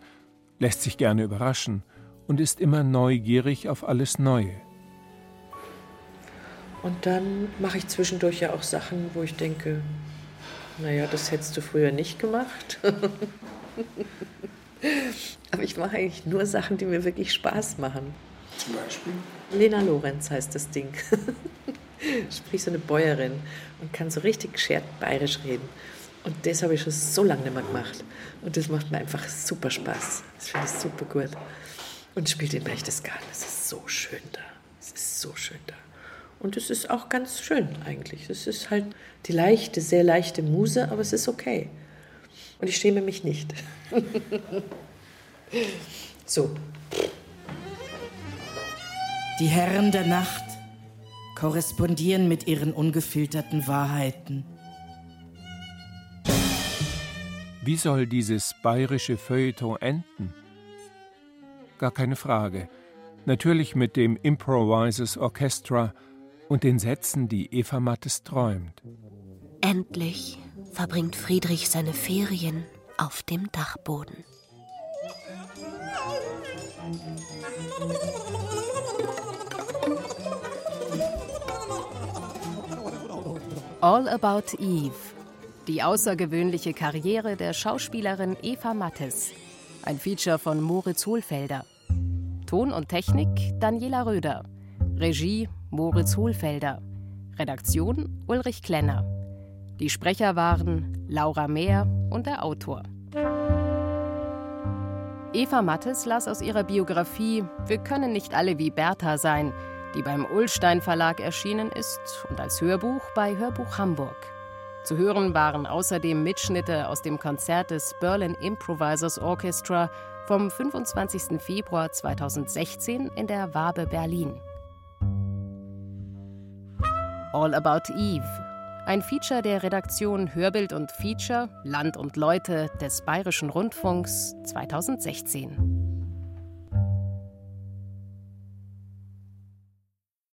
lässt sich gerne überraschen und ist immer neugierig auf alles Neue. Und dann mache ich zwischendurch ja auch Sachen, wo ich denke, naja, das hättest du früher nicht gemacht. Aber ich mache eigentlich nur Sachen, die mir wirklich Spaß machen. Zum Beispiel? Lena Lorenz heißt das Ding. Sprich so eine Bäuerin und kann so richtig geschert bayerisch reden. Und das habe ich schon so lange nicht mehr gemacht. Und das macht mir einfach super Spaß. Das finde ich super gut. Und spielt in Berchtesgaden. Es ist so schön da. Es ist so schön da. Und es ist auch ganz schön eigentlich. Es ist halt die leichte, sehr leichte Muse, aber es ist okay. Und ich schäme mich nicht. so. Die Herren der Nacht korrespondieren mit ihren ungefilterten Wahrheiten. Wie soll dieses bayerische Feuilleton enden? Gar keine Frage. Natürlich mit dem Improvisers Orchestra und den Sätzen, die Eva Mattes träumt. Endlich verbringt Friedrich seine Ferien auf dem Dachboden. All About Eve. Die außergewöhnliche Karriere der Schauspielerin Eva Mattes. Ein Feature von Moritz Hohlfelder. Ton und Technik Daniela Röder. Regie Moritz Hohlfelder. Redaktion Ulrich Klenner. Die Sprecher waren Laura Mehr und der Autor. Eva Mattes las aus ihrer Biografie Wir können nicht alle wie Bertha sein, die beim Ullstein Verlag erschienen ist und als Hörbuch bei Hörbuch Hamburg. Zu hören waren außerdem Mitschnitte aus dem Konzert des Berlin Improvisers Orchestra vom 25. Februar 2016 in der Wabe Berlin. All About Eve, ein Feature der Redaktion Hörbild und Feature Land und Leute des Bayerischen Rundfunks 2016.